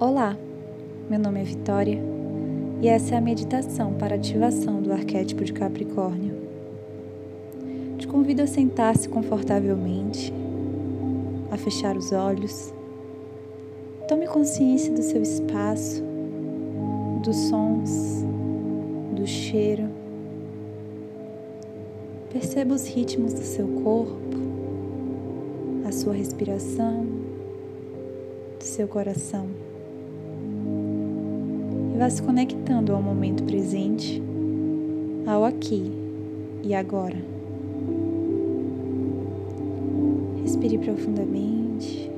Olá, meu nome é Vitória e essa é a meditação para ativação do arquétipo de Capricórnio. Te convido a sentar-se confortavelmente, a fechar os olhos. Tome consciência do seu espaço, dos sons, do cheiro. Perceba os ritmos do seu corpo, a sua respiração, do seu coração vá se conectando ao momento presente, ao aqui e agora. Respire profundamente.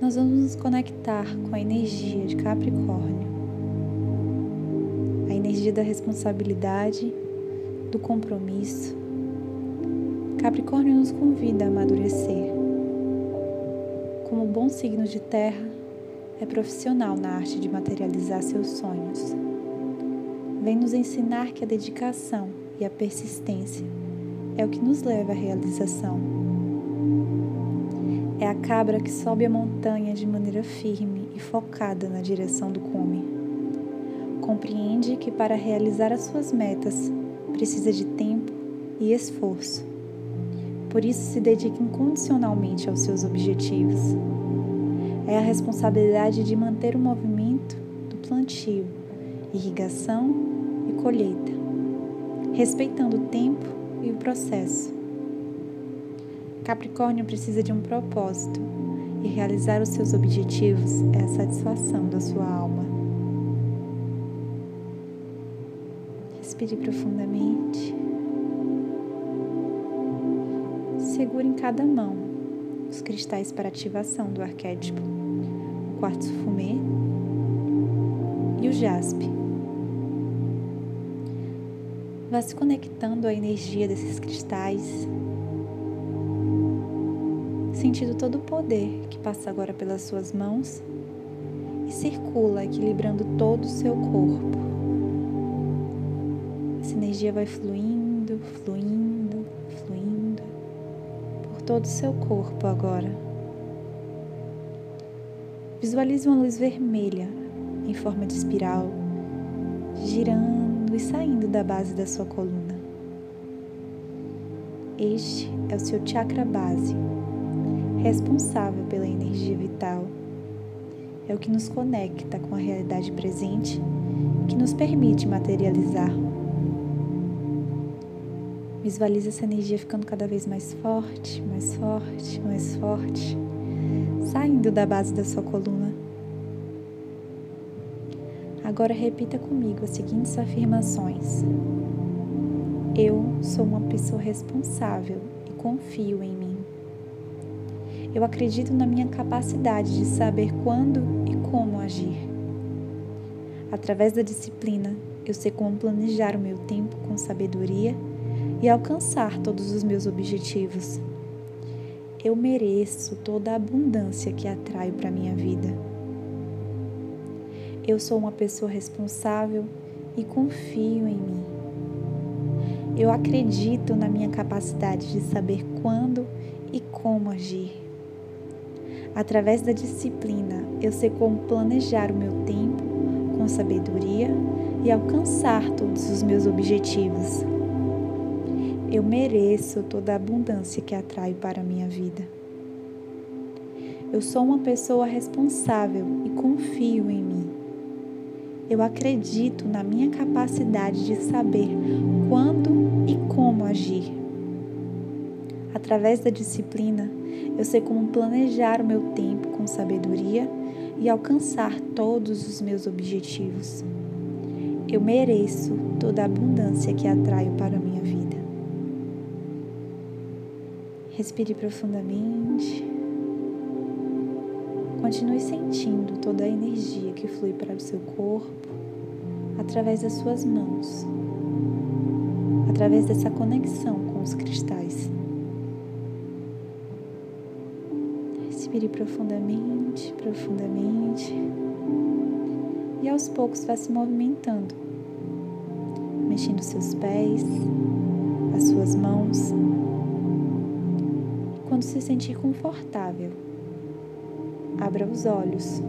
Nós vamos nos conectar com a energia de Capricórnio, a energia da responsabilidade, do compromisso. Capricórnio nos convida a amadurecer. Como bom signo de terra, é profissional na arte de materializar seus sonhos. Vem nos ensinar que a dedicação e a persistência é o que nos leva à realização. É a cabra que sobe a montanha de maneira firme e focada na direção do cume. Compreende que para realizar as suas metas precisa de tempo e esforço. Por isso se dedica incondicionalmente aos seus objetivos é a responsabilidade de manter o movimento do plantio, irrigação e colheita, respeitando o tempo e o processo. Capricórnio precisa de um propósito e realizar os seus objetivos é a satisfação da sua alma. Respire profundamente. Segure em cada mão os cristais para ativação do arquétipo quartzo fumê e o jaspe. Vá se conectando à energia desses cristais, sentindo todo o poder que passa agora pelas suas mãos e circula, equilibrando todo o seu corpo. Essa energia vai fluindo, fluindo, fluindo todo o seu corpo agora. Visualize uma luz vermelha em forma de espiral, girando e saindo da base da sua coluna. Este é o seu chakra base, responsável pela energia vital. É o que nos conecta com a realidade presente, que nos permite materializar. Visualize essa energia ficando cada vez mais forte, mais forte, mais forte saindo da base da sua coluna. Agora repita comigo as seguintes afirmações. Eu sou uma pessoa responsável e confio em mim. Eu acredito na minha capacidade de saber quando e como agir. Através da disciplina, eu sei como planejar o meu tempo com sabedoria e alcançar todos os meus objetivos eu mereço toda a abundância que atraio para minha vida. Eu sou uma pessoa responsável e confio em mim. Eu acredito na minha capacidade de saber quando e como agir. Através da disciplina, eu sei como planejar o meu tempo com sabedoria e alcançar todos os meus objetivos. Eu mereço toda a abundância que atraio para a minha vida. Eu sou uma pessoa responsável e confio em mim. Eu acredito na minha capacidade de saber quando e como agir. Através da disciplina, eu sei como planejar o meu tempo com sabedoria e alcançar todos os meus objetivos. Eu mereço toda a abundância que atraio para Respire profundamente. Continue sentindo toda a energia que flui para o seu corpo através das suas mãos, através dessa conexão com os cristais. Respire profundamente, profundamente. E aos poucos vá se movimentando, mexendo seus pés, as suas mãos quando se sentir confortável, abra os olhos